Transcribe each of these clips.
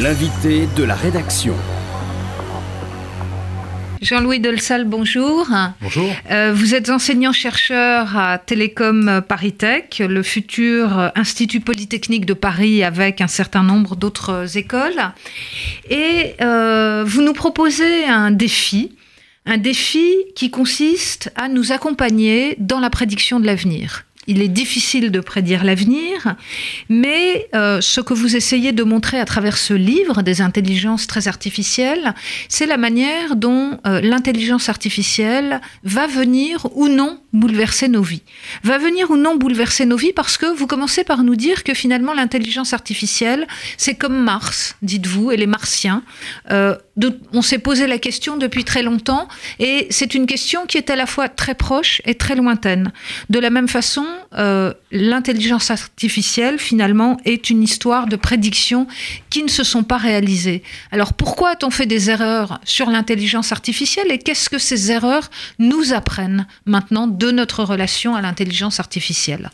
L'invité de la rédaction. Jean-Louis Dolsal, bonjour. Bonjour. Euh, vous êtes enseignant-chercheur à Télécom Paris Tech, le futur Institut Polytechnique de Paris avec un certain nombre d'autres écoles. Et euh, vous nous proposez un défi, un défi qui consiste à nous accompagner dans la prédiction de l'avenir il est difficile de prédire l'avenir, mais euh, ce que vous essayez de montrer à travers ce livre des intelligences très artificielles, c'est la manière dont euh, l'intelligence artificielle va venir ou non bouleverser nos vies. Va venir ou non bouleverser nos vies parce que vous commencez par nous dire que finalement l'intelligence artificielle, c'est comme Mars, dites-vous, et les Martiens. Euh, on s'est posé la question depuis très longtemps et c'est une question qui est à la fois très proche et très lointaine. De la même façon, euh, l'intelligence artificielle, finalement, est une histoire de prédictions qui ne se sont pas réalisées. Alors pourquoi a-t-on fait des erreurs sur l'intelligence artificielle et qu'est-ce que ces erreurs nous apprennent maintenant de notre relation à l'intelligence artificielle?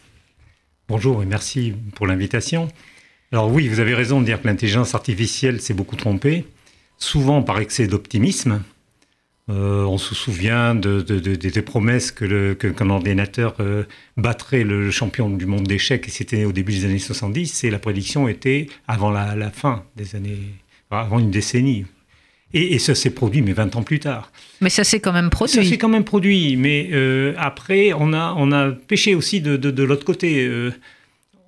Bonjour et merci pour l'invitation. Alors oui, vous avez raison de dire que l'intelligence artificielle s'est beaucoup trompée souvent par excès d'optimisme. Euh, on se souvient de, des promesses que qu'un ordinateur euh, battrait le champion du monde d'échecs, et c'était au début des années 70, et la prédiction était avant la, fin des années, avant une décennie. Et, ça s'est produit, mais 20 ans plus tard. Mais ça s'est quand même produit. Ça s'est quand même produit, mais euh, après, on a, on a pêché aussi de, l'autre côté.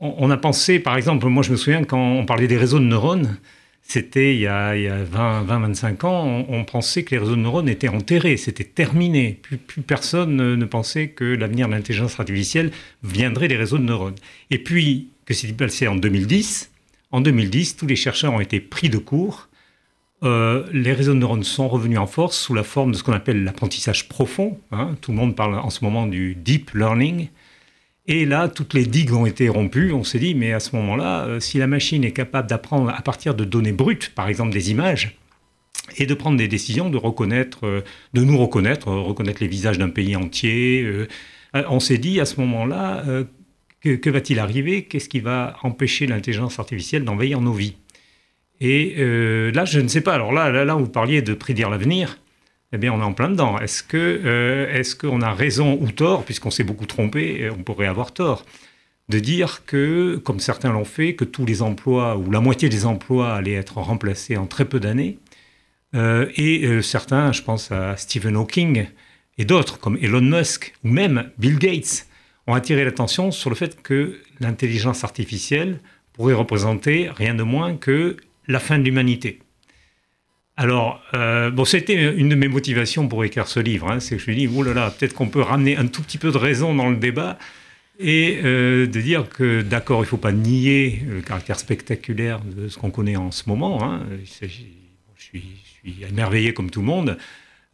On, on, a pensé, par exemple, moi je me souviens quand on parlait des réseaux de neurones, c'était il y a, 20-25 ans, on, pensait que les réseaux de neurones étaient enterrés, c'était terminé. Plus, personne ne, pensait que l'avenir de l'intelligence artificielle viendrait des réseaux de neurones. Et puis, que s'est passé en 2010 En 2010, tous les chercheurs ont été pris de court. Euh, les réseaux de neurones sont revenus en force sous la forme de ce qu'on appelle l'apprentissage profond. Hein. Tout le monde parle en ce moment du deep learning. Et là, toutes les digues ont été rompues. On s'est dit, mais à ce moment-là, euh, si la machine est capable d'apprendre à partir de données brutes, par exemple des images, et de prendre des décisions, de reconnaître, euh, de nous reconnaître, euh, reconnaître les visages d'un pays entier, on s'est dit à ce moment-là, que, va-t-il arriver? Qu'est-ce qui va empêcher l'intelligence artificielle d'envahir nos vies? Et là, je ne sais pas. Alors là, là, là, vous parliez de prédire l'avenir eh bien, on est en plein dedans. Est-ce que euh, qu'on a raison ou tort, puisqu'on s'est beaucoup trompé, on pourrait avoir tort, de dire que, comme certains l'ont fait, que tous les emplois ou la moitié des emplois allaient être remplacés en très peu d'années. Euh, et euh, certains, je pense à Stephen Hawking et d'autres, comme Elon Musk ou même Bill Gates, ont attiré l'attention sur le fait que l'intelligence artificielle pourrait représenter rien de moins que la fin de l'humanité. Alors, euh, bon, c'était une de mes motivations pour écrire ce livre. Hein, c'est que je me dis, oh là là, peut-être qu'on peut ramener un tout petit peu de raison dans le débat et euh, de dire que, d'accord, il ne faut pas nier le caractère spectaculaire de ce qu'on connaît en ce moment. Hein. je, suis, émerveillé comme tout le monde,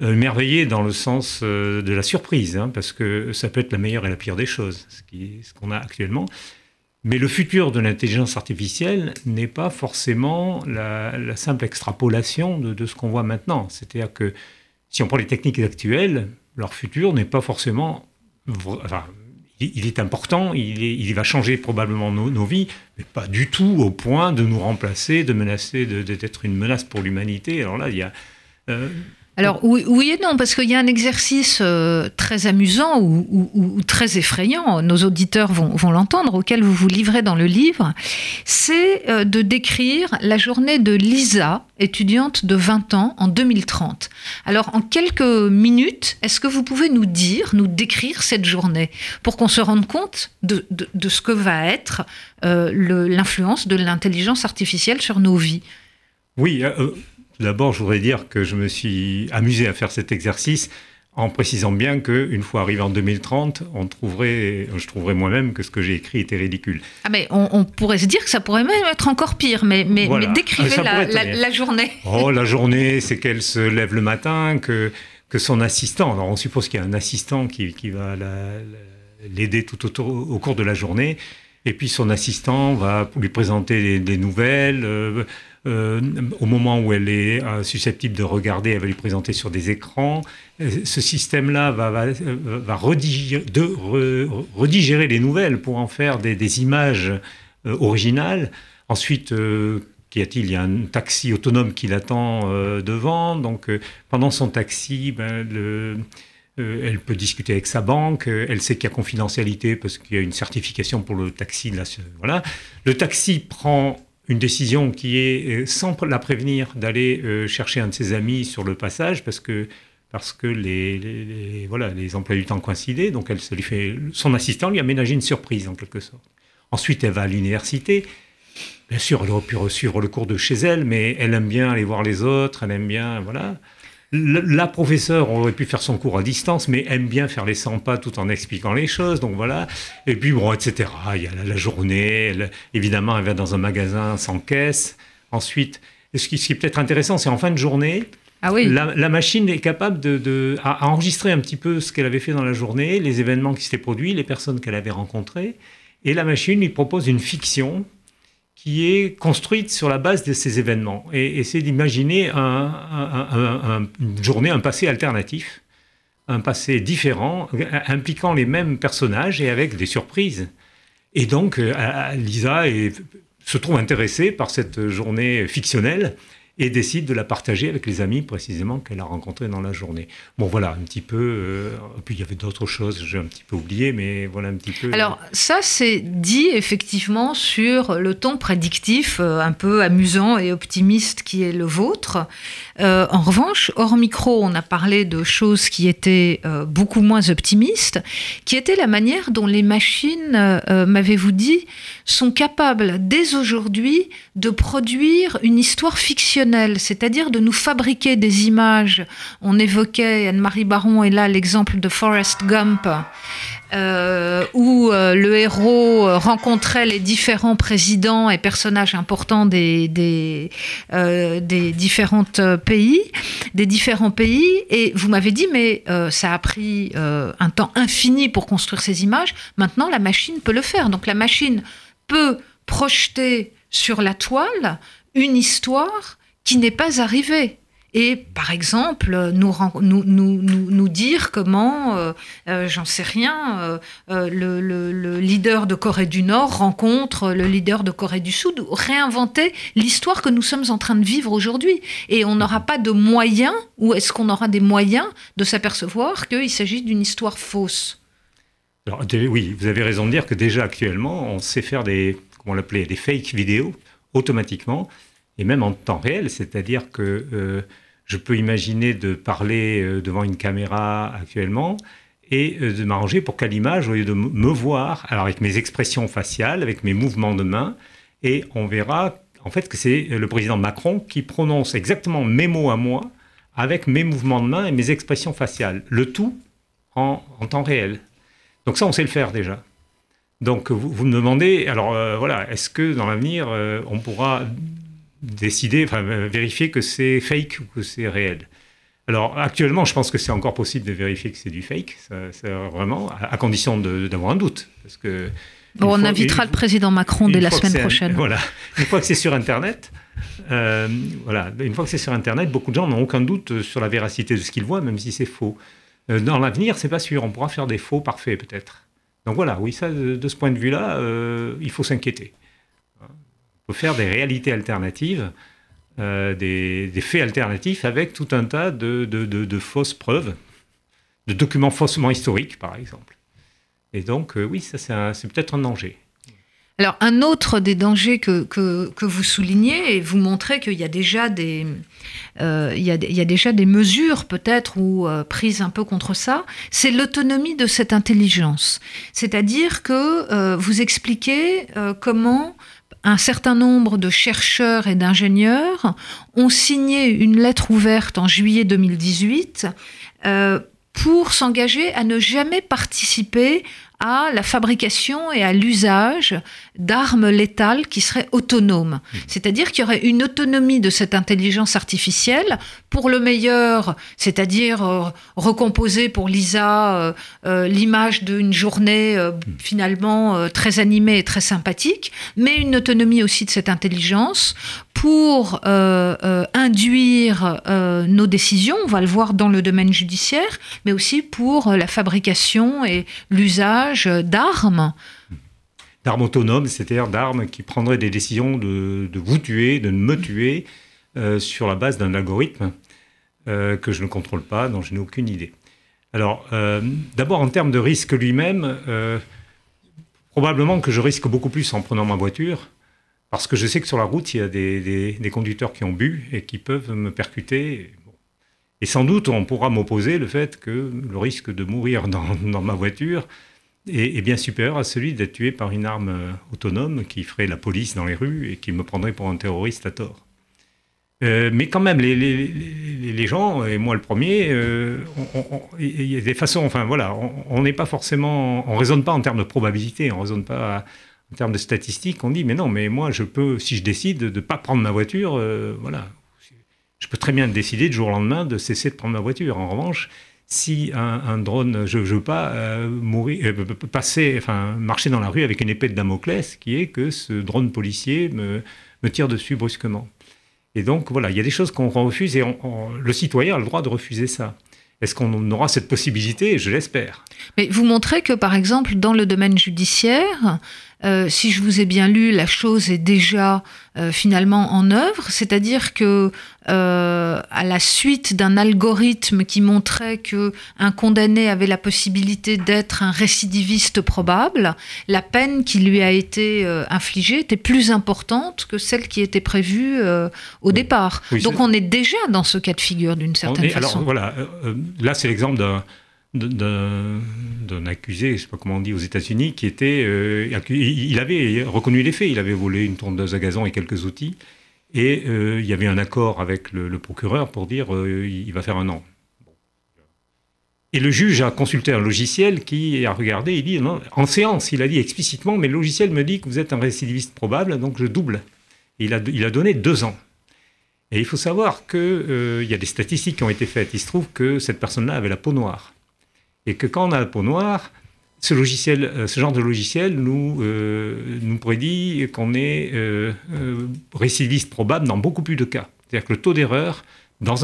euh, émerveillé dans le sens de la surprise, hein, parce que ça peut être la meilleure et la pire des choses, ce qu'on a actuellement. Mais le futur de l'intelligence artificielle n'est pas forcément la, simple extrapolation de, ce qu'on voit maintenant. C'est-à-dire que si on prend les techniques actuelles, leur futur n'est pas forcément... Enfin, il, est important, il, va changer probablement nos, vies, mais pas du tout au point de nous remplacer, de menacer, d'être une menace pour l'humanité. Alors là, il y a... Euh, alors oui, et non, parce qu'il y a un exercice euh, très amusant ou, très effrayant, nos auditeurs vont, l'entendre, auquel vous vous livrez dans le livre, c'est euh, de décrire la journée de Lisa, étudiante de 20 ans, en 2030. Alors en quelques minutes, est-ce que vous pouvez nous dire, nous décrire cette journée, pour qu'on se rende compte de, ce que va être euh, l'influence de l'intelligence artificielle sur nos vies? Oui, D'abord, je voudrais dire que je me suis amusé à faire cet exercice en précisant bien qu'une fois arrivé en 2030, on trouverait, je trouverais moi-même que ce que j'ai écrit était ridicule. Ah mais on, pourrait se dire que ça pourrait même être encore pire, mais, mais, décrivez la, journée. Oh, la journée, c'est qu'elle se lève le matin, que, que son assistant, alors on suppose qu'il y a un assistant qui, qui va l'aider tout autour, au cours de la journée, et puis son assistant va lui présenter des, nouvelles. Euh, euh, au moment où elle est euh, susceptible de regarder, elle va lui présenter sur des écrans. ce système-là va, redigérer, les nouvelles pour en faire des, images originales. Ensuite, qu'y a-t-il? Il y a un taxi autonome qui l'attend devant. Donc, pendant son taxi, ben, elle peut discuter avec sa banque. Elle sait qu'il y a confidentialité parce qu'il y a une certification pour le taxi. voilà. Le taxi prend une décision qui est, sans la prévenir, d'aller chercher un de ses amis sur le passage parce que les, voilà, les emplois du temps coïncidaient, donc elle, se fait, son assistant lui a ménagé une surprise en quelque sorte. Ensuite, elle va à l'université. Bien sûr, elle aurait pu suivre le cours de chez elle, mais elle aime bien aller voir les autres, elle aime bien, voilà. La, professeure aurait pu faire son cours à distance, mais aime bien faire les 100 pas tout en expliquant les choses, donc voilà. Et puis, bon, etc. Il y a la, journée, évidemment, elle va dans un magasin sans caisse. Ensuite, ce qui, ce qui est peut-être intéressant, c'est en fin de journée, ah oui. la, machine est capable de, enregistrer un petit peu ce qu'elle avait fait dans la journée, les événements qui s'étaient produits, les personnes qu'elle avait rencontrées, et la machine lui propose une fiction qui est construite sur la base de ces événements. Et, c'est d'imaginer une journée, un passé alternatif, un passé différent, impliquant les mêmes personnages et avec des surprises. Et donc, euh, Lisa se trouve intéressée par cette journée fictionnelle et décide de la partager avec les amis précisément qu'elle a rencontrés dans la journée. Bon voilà, un petit peu, euh, puis il y avait d'autres choses, j'ai un petit peu oublié, mais voilà un petit peu. Alors ça c'est dit effectivement sur le ton prédictif euh, un peu amusant et optimiste qui est le vôtre. Euh, en revanche, hors micro, on a parlé de choses qui étaient beaucoup moins optimistes, qui était la manière dont les machines, m'avez-vous dit, sont capables dès aujourd'hui de produire une histoire fictionnelle, c'est-à-dire de nous fabriquer des images. On évoquait, Anne-Marie Baron est là l'exemple de Forrest Gump, euh, où euh, le héros rencontrait les différents présidents et personnages importants des, des, euh, des différentes pays, des différents pays. Et vous m'avez dit, mais ça a pris un temps infini pour construire ces images. Maintenant, la machine peut le faire. Donc la machine peut projeter sur la toile une histoire qui n'est pas arrivée. Et par exemple, nous, nous, dire comment, euh, euh, j'en sais rien, euh, le, le, leader de Corée du Nord rencontre le leader de Corée du Sud, réinventer l'histoire que nous sommes en train de vivre aujourd'hui. Et on n'aura pas de moyens, ou est-ce qu'on aura des moyens de s'apercevoir qu'il s'agit d'une histoire fausse? Alors, oui, vous avez raison de dire que déjà actuellement, on sait faire des, comment l'appelait, des fake vidéos automatiquement et même en temps réel. C'est-à-dire que euh, je peux imaginer de parler euh, devant une caméra actuellement et euh, de m'arranger pour qu'à l'image, au lieu de me voir, alors avec mes expressions faciales, avec mes mouvements de main, et on verra en fait que c'est le président Macron qui prononce exactement mes mots à moi avec mes mouvements de main et mes expressions faciales. Le tout en temps réel. Donc ça, on sait le faire déjà. Donc vous, me demandez, alors voilà, est-ce que dans l'avenir, on pourra décider, enfin vérifier que c'est fake ou que c'est réel alors actuellement, je pense que c'est encore possible de vérifier que c'est du fake, ça, vraiment, à, condition d'avoir un doute. Parce que on invitera le président Macron dès la semaine prochaine. Voilà, une fois que c'est sur Internet, euh, voilà, une fois que c'est sur Internet, beaucoup de gens n'ont aucun doute sur la véracité de ce qu'ils voient, même si c'est faux. Euh, dans l'avenir, c'est pas sûr. On pourra faire des faux parfaits peut-être. Donc voilà, oui, ça, de, ce point de vue-là, euh, il faut s'inquiéter. Faire des réalités alternatives, euh, des, faits alternatifs avec tout un tas de, fausses preuves, de documents faussement historiques, par exemple. Et donc, oui, ça, c'est peut-être un danger. Alors, un autre des dangers que, vous soulignez, et vous montrez qu'il y a déjà des, euh, il, y a, déjà des mesures peut-être ou euh, prises un peu contre ça, c'est l'autonomie de cette intelligence. C'est-à-dire que euh, vous expliquez comment un certain nombre de chercheurs et d'ingénieurs ont signé une lettre ouverte en juillet 2018 pour s'engager à ne jamais participer à la fabrication et à l'usage d'armes létales qui seraient autonomes. Mmh. C'est-à-dire qu'il y aurait une autonomie de cette intelligence artificielle pour le meilleur, c'est-à-dire euh, recomposer pour Lisa euh, euh, l'image d'une journée mmh. finalement très animée et très sympathique, mais une autonomie aussi de cette intelligence pour induire nos décisions, on va le voir dans le domaine judiciaire, mais aussi pour la fabrication et l'usage d'armes d'armes autonomes, c'est-à-dire d'armes qui prendraient des décisions de, vous tuer, de me tuer, euh, sur la base d'un algorithme euh, que je ne contrôle pas, dont je n'ai aucune idée. Alors, euh, d'abord en termes de risque lui-même, probablement que je risque beaucoup plus en prenant ma voiture, parce que je sais que sur la route, il y a des, conducteurs qui ont bu et qui peuvent me percuter. Et sans doute, on pourra m'opposer le fait que le risque de mourir dans, ma voiture est, bien supérieur à celui d'être tué par une arme euh, autonome qui ferait la police dans les rues et qui me prendrait pour un terroriste à tort. Euh, mais quand même, les, gens, et moi le premier, euh, il y a des façons, enfin voilà, on n'est pas forcément, on raisonne pas en termes de probabilité, on raisonne pas en termes de statistiques, on dit, mais non, mais moi je peux, si je décide de ne pas prendre ma voiture, voilà, je peux très bien décider du jour au lendemain de cesser de prendre ma voiture. En revanche, si un, drone, je ne veux pas euh, mourir, euh, passer, enfin, marcher dans la rue avec une épée de Damoclès, qui est que ce drone policier me, me tire dessus brusquement. Et donc, voilà, il y a des choses qu'on refuse et le citoyen a le droit de refuser ça. Est-ce qu'on aura cette possibilité? Je l'espère. Mais vous montrez que, par exemple, dans le domaine judiciaire, euh, si je vous ai bien lu, la chose est déjà euh, finalement en œuvre, c'est-à-dire que euh, à la suite d'un algorithme qui montrait que un condamné avait la possibilité d'être un récidiviste probable, la peine qui lui a été infligée était plus importante que celle qui était prévue au départ. Donc on est déjà dans ce cas de figure d'une certaine façon. Alors voilà, là c'est l'exemple d'un d'un accusé, je ne sais pas comment on dit aux États-Unis, qui était, euh, il avait reconnu les faits, il avait volé une tondeuse à gazon et quelques outils, et euh, il y avait un accord avec le, procureur pour dire euh, il va faire un an. Et le juge a consulté un logiciel qui a regardé, il dit en séance, il a dit explicitement, mais le logiciel me dit que vous êtes un récidiviste probable, donc je double. il a, il a donné deux ans. Et il faut savoir qu'il y a des statistiques qui ont été faites. Il se trouve que cette personne-là avait la peau noire et que quand on a la peau noire, ce, logiciel, euh, ce genre de logiciel nous, euh, nous prédit qu'on est euh, récidiviste probable dans beaucoup plus de cas. C'est-à-dire que le taux d'erreur, dans,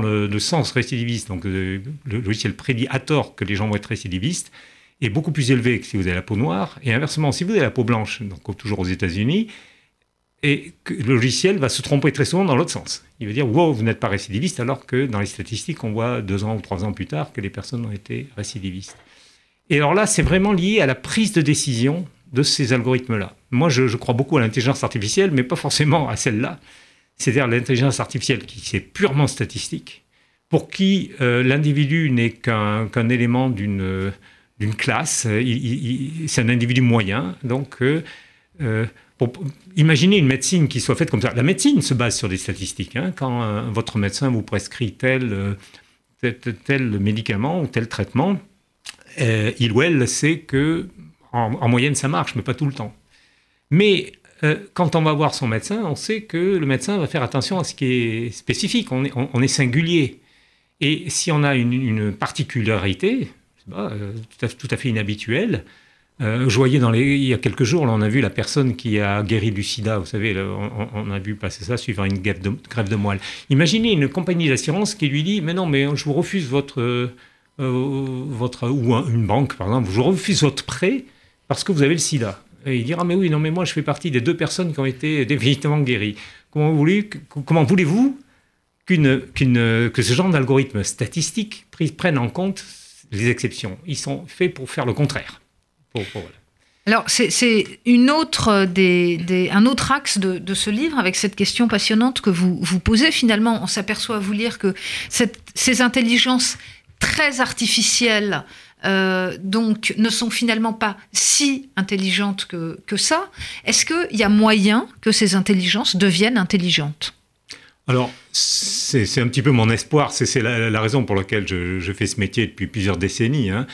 le, sens récidiviste, donc le logiciel prédit à tort que les gens vont être récidivistes, est beaucoup plus élevé que si vous avez la peau noire. Et inversement, si vous avez la peau blanche, donc toujours aux États-Unis, et le logiciel va se tromper très souvent dans l'autre sens. Il va dire, wow, vous n'êtes pas récidiviste, alors que dans les statistiques, on voit deux ans ou trois ans plus tard que les personnes ont été récidivistes. Et alors là, c'est vraiment lié à la prise de décision de ces algorithmes-là. Moi, je, crois beaucoup à l'intelligence artificielle, mais pas forcément à celle-là. C'est-à-dire l'intelligence artificielle qui c'est purement statistique, pour qui euh, l'individu n'est qu'un élément d'une d'une classe, c'est un individu moyen, donc euh, euh, imaginez une médecine qui soit faite comme ça. La médecine se base sur des statistiques. Hein. Quand euh, votre médecin vous prescrit tel, euh, tel, médicament ou tel traitement, euh, il ou elle sait que en, moyenne ça marche, mais pas tout le temps. Mais quand on va voir son médecin, on sait que le médecin va faire attention à ce qui est spécifique. On est, singulier. Et si on a une, particularité, tout à fait inhabituelle, euh, je voyais dans les, il y a quelques jours, on a vu la personne qui a guéri du sida, vous savez, on, a vu passer ça suivant une grève de, moelle. Imaginez une compagnie d'assurance qui lui dit, mais non, mais je vous refuse votre, euh, votre ou une banque, par exemple, je vous refuse votre prêt parce que vous avez le sida. Et il dira, mais oui, non, mais moi, je fais partie des deux personnes qui ont été définitivement guéries. Comment voulez, comment voulez-vous qu'une, que ce genre d'algorithme statistique prenne en compte les exceptions? Ils sont faits pour faire le contraire. Alors, c'est une autre des, un autre axe de, ce livre avec cette question passionnante que vous, vous posez. Finalement, on s'aperçoit à vous lire que ces intelligences très artificielles euh, donc ne sont finalement pas si intelligentes que, que ça. Est-ce qu'il y a moyen que ces intelligences deviennent intelligentes? Alors, c'est un petit peu mon espoir, c'est la, raison pour laquelle je, je, fais ce métier depuis plusieurs décennies. Hein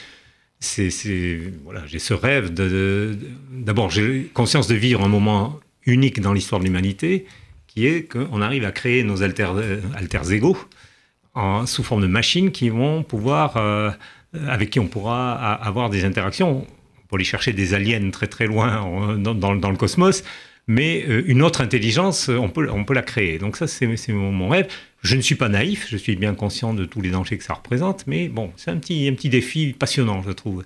c'est, voilà, j'ai ce rêve d'abord j'ai conscience de vivre un moment unique dans l'histoire de l'humanité, qui est qu'on arrive à créer nos alter, alter égaux en, sous forme de machines qui vont pouvoir, euh, avec qui on pourra avoir des interactions. On peut aller chercher des aliens très très loin dans, dans, le cosmos, mais euh, une autre intelligence, on peut, on peut la créer. Donc ça, c'est mon rêve. Je ne suis pas naïf, je suis bien conscient de tous les dangers que ça représente, mais bon, c'est un petit, défi passionnant, je trouve.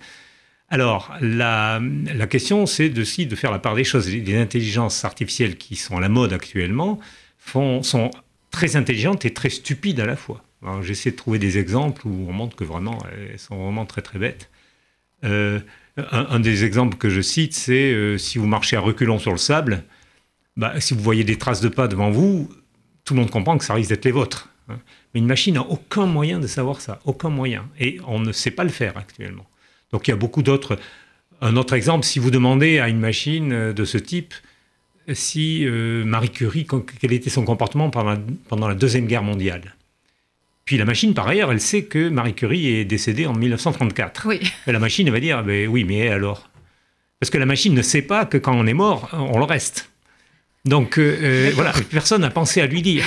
Alors, la, question, c'est aussi de faire la part des choses. Les intelligences artificielles qui sont à la mode actuellement sont très intelligentes et très stupides à la fois. J'essaie de trouver des exemples où on montre que vraiment, elles sont vraiment très très bêtes. Euh, un, des exemples que je cite, c'est euh, si vous marchez à reculons sur le sable, bah, si vous voyez des traces de pas devant vous, tout le monde comprend que ça risque d'être les vôtres. Hein. Mais une machine n'a aucun moyen de savoir ça, aucun moyen. Et on ne sait pas le faire actuellement. Donc il y a beaucoup d'autres. Un autre exemple, si vous demandez à une machine euh, de ce type si euh, Marie Curie, quel était son comportement pendant, pendant la Deuxième Guerre mondiale. Puis la machine, par ailleurs, elle sait que Marie Curie est décédée en 1934. Oui. Et la machine, elle va dire, ben oui, mais alors? Parce que la machine ne sait pas que quand on est mort, on le reste. Donc euh, voilà, personne n'a pensé à lui dire.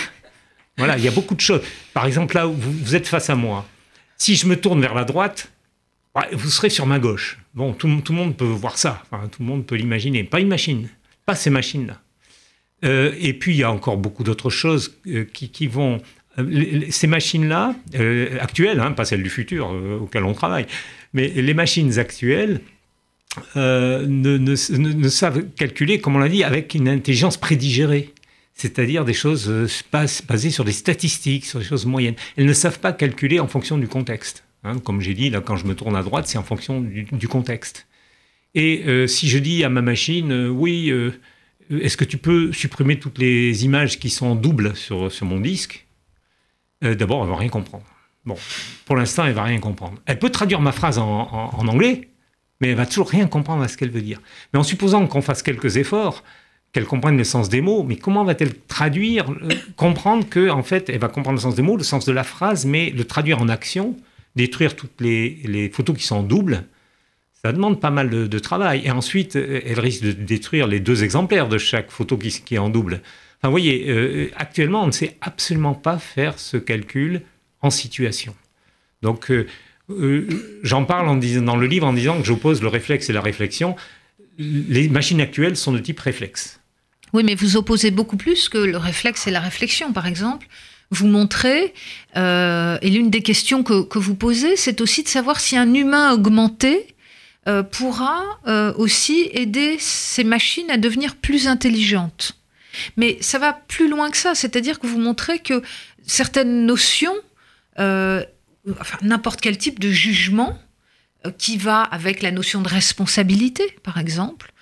Voilà, il y a beaucoup de choses. Par exemple, là, vous, vous êtes face à moi. Si je me tourne vers la droite, vous serez sur ma gauche. Bon, tout, le monde peut voir ça, tout le monde peut l'imaginer. Pas une machine, pas ces machines-là. Euh, et puis, il y a encore beaucoup d'autres choses euh, qui, vont... Euh, ces machines-là, actuelles, hein, pas celles du futur auxquelles on travaille, mais les machines actuelles ne, savent calculer, comme on l'a dit, avec une intelligence prédigérée c'est-à-dire des choses basées sur des statistiques, sur des choses moyennes. Elles ne savent pas calculer en fonction du contexte. Hein, comme j'ai dit, là, quand je me tourne à droite, c'est en fonction du, contexte. Et euh, si je dis à ma machine, euh, oui, euh, est-ce que tu peux supprimer toutes les images qui sont doubles sur, mon disque? D'abord, elle va rien comprendre. Bon, pour l'instant, elle va rien comprendre. Elle peut traduire ma phrase en anglais, mais elle va toujours rien comprendre à ce qu'elle veut dire. Mais en supposant qu'on fasse quelques efforts, qu'elle comprenne le sens des mots, mais comment va-t-elle traduire, comprendre que, en fait, elle va comprendre le sens des mots, le sens de la phrase, mais le traduire en action détruire toutes les, photos qui sont doubles, ça demande pas mal de, travail. Et ensuite, euh, elle risque de détruire les deux exemplaires de chaque photo qui, est en double. Enfin, vous voyez, euh, actuellement, on ne sait absolument pas faire ce calcul en situation. Donc, euh, j'en parle dans le livre en disant que j'oppose le réflexe et la réflexion. Les machines actuelles sont de type réflexe. Oui, mais vous opposez beaucoup plus que le réflexe et la réflexion, par exemple vous montrez, euh, et l'une des questions que, vous posez, c'est aussi de savoir si un humain augmenté euh, pourra euh, aussi aider ces machines à devenir plus intelligentes. Mais ça va plus loin que ça, c'est-à-dire que vous montrez que certaines notions, n'importe quel type de jugement, qui va avec la notion de responsabilité, par exemple,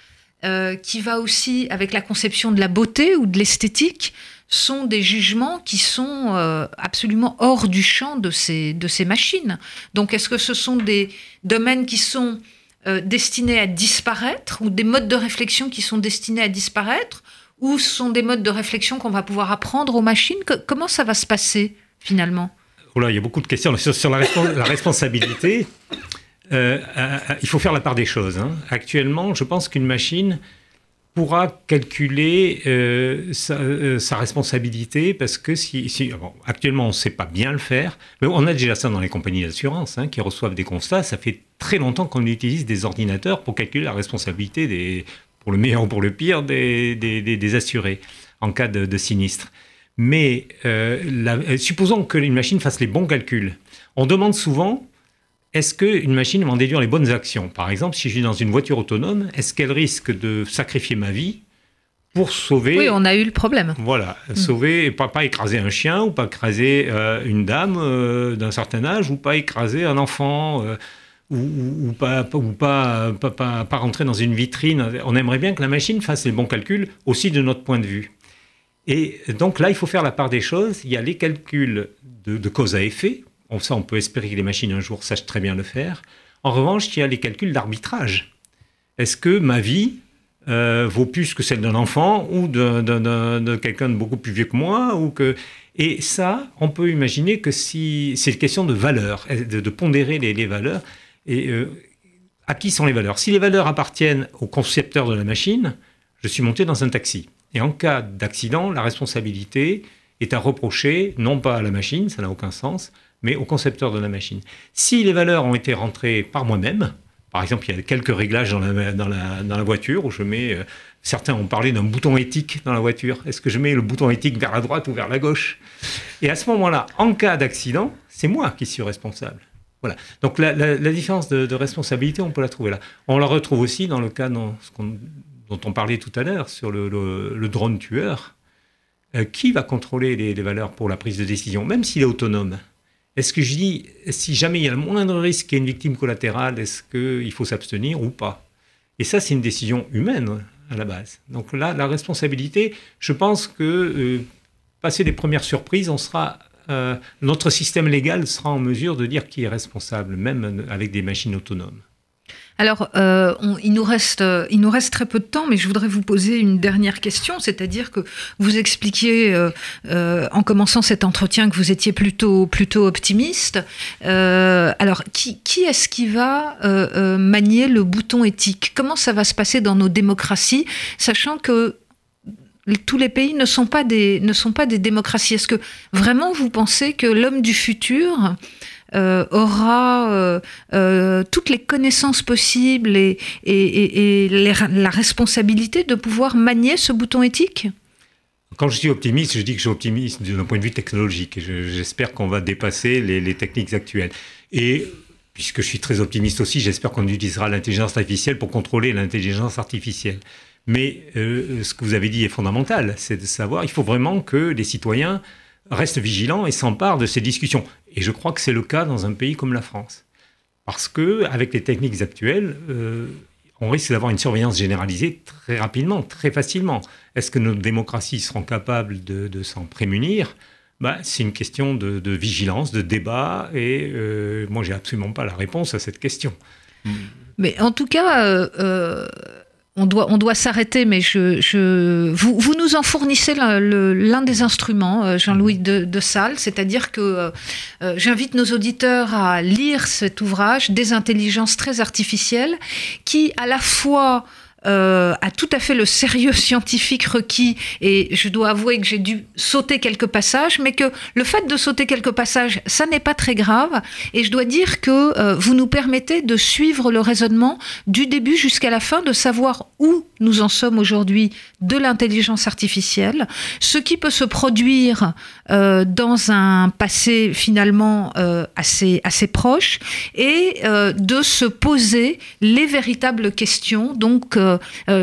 qui va aussi avec la conception de la beauté ou de l'esthétique, sont des jugements qui sont euh, absolument hors du champ de ces, de ces machines. Donc est-ce que ce sont des domaines qui sont euh, destinés à disparaître ou des modes de réflexion qui sont destinés à disparaître ou ce sont des modes de réflexion qu'on va pouvoir apprendre aux machines? Comment ça va se passer finalement? Il y a beaucoup de questions sur, la, responsabilité. Euh, il faut faire la part des choses. Hein. Actuellement, je pense qu'une machine pourra calculer euh, euh, sa, responsabilité parce que si, actuellement on ne sait pas bien le faire, mais on a déjà ça dans les compagnies d'assurance hein, qui reçoivent des constats. Ça fait très longtemps qu'on utilise des ordinateurs pour calculer la responsabilité pour le meilleur ou pour le pire des, assurés en cas de, sinistre. Mais euh, supposons que une machine fasse les bons calculs. On demande souvent est-ce qu'une machine va en déduire les bonnes actions? Par exemple, si je suis dans une voiture autonome, est-ce qu'elle risque de sacrifier ma vie pour sauver... Oui, on a eu le problème. Voilà, mm. sauver, pas, pas écraser un chien, ou pas écraser euh, une dame euh, d'un certain âge, ou pas écraser un enfant, euh, ou, pas, ou pas, pas, pas, rentrer dans une vitrine. On aimerait bien que la machine fasse les bons calculs aussi de notre point de vue. Et donc là, il faut faire la part des choses. Il y a les calculs de, cause à effet, on, ça, on peut espérer que les machines un jour sachent très bien le faire. En revanche, il y a les calculs d'arbitrage. Est-ce que ma vie euh, vaut plus que celle d'un enfant ou de quelqu'un de beaucoup plus vieux que moi. Et ça, on peut imaginer que c'est une question de valeur, de, pondérer les, valeurs. Et euh, à qui sont les valeurs? Si les valeurs appartiennent au concepteur de la machine, je suis monté dans un taxi. Et en cas d'accident, la responsabilité est à reprocher, non pas à la machine, ça n'a aucun sens, mais au concepteur de la machine. Si les valeurs ont été rentrées par moi-même, par exemple, il y a quelques réglages dans la, dans voiture où je mets. Euh, certains ont parlé d'un bouton éthique dans la voiture. Est-ce que je mets le bouton éthique vers la droite ou vers la gauche? Et à ce moment-là, en cas d'accident, c'est moi qui suis responsable. Voilà. Donc la, différence de, responsabilité, on peut la trouver là. On la retrouve aussi dans le cas dont, dont on parlait tout à l'heure sur le, drone tueur. Euh, qui va contrôler les, valeurs pour la prise de décision, même s'il est autonome? Est-ce que je dis, si jamais il y a le moindre risque qu'il y ait une victime collatérale, est-ce qu'il faut s'abstenir ou pas? Et ça, c'est une décision humaine à la base. Donc là, la responsabilité, je pense que euh, passer les premières surprises, euh, notre système légal sera en mesure de dire qui est responsable, même avec des machines autonomes. Alors, euh, il, nous reste, il nous reste très peu de temps, mais je voudrais vous poser une dernière question, c'est-à-dire que vous expliquiez euh, en commençant cet entretien que vous étiez plutôt, optimiste. alors, qui, est-ce qui va manier le bouton éthique? Comment ça va se passer dans nos démocraties, sachant que tous les pays ne sont pas des démocraties? Est-ce que vraiment vous pensez que l'homme du futur euh, aura euh, euh, toutes les connaissances possibles et, la responsabilité de pouvoir manier ce bouton éthique? Quand je suis optimiste, je dis que je suis optimiste d'un point de vue technologique. J'espère qu'on va dépasser les, techniques actuelles. Et puisque je suis très optimiste aussi, j'espère qu'on utilisera l'intelligence artificielle pour contrôler l'intelligence artificielle. Mais ce que vous avez dit est fondamental, c'est de savoir, il faut vraiment que les citoyens restent vigilants et s'emparent de ces discussions. Et je crois que c'est le cas dans un pays comme la France. Parce que avec les techniques actuelles, euh, on risque d'avoir une surveillance généralisée très rapidement, très facilement. Est-ce que nos démocraties seront capables de, s'en prémunir? Bah, C'est une question de, vigilance, de débat, et euh, moi, j'ai absolument pas la réponse à cette question. Mais en tout cas, euh, on doit, on doit s'arrêter, mais je, vous, vous, nous en fournissez l'un des instruments, euh, Jean-Louis de, de Salle, c'est-à-dire que euh, euh, j'invite nos auditeurs à lire cet ouvrage, Des intelligences très artificielles, qui à la fois euh, a tout à fait le sérieux scientifique requis et je dois avouer que j'ai dû sauter quelques passages, mais que le fait de sauter quelques passages, ça n'est pas très grave et je dois dire que euh, vous nous permettez de suivre le raisonnement du début jusqu'à la fin, de savoir où nous en sommes aujourd'hui de l'intelligence artificielle, ce qui peut se produire euh, dans un passé finalement euh, assez, assez proche et de se poser les véritables questions. Donc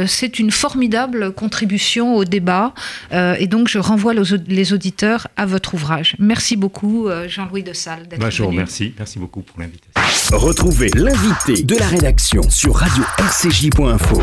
c'est une formidable contribution au débat et donc je renvoie les auditeurs à votre ouvrage. Merci beaucoup Jean-Louis de Salle d'être Bonjour, merci. Merci beaucoup pour l'invitation. Retrouvez l'invité de la rédaction sur radio-rcj.info.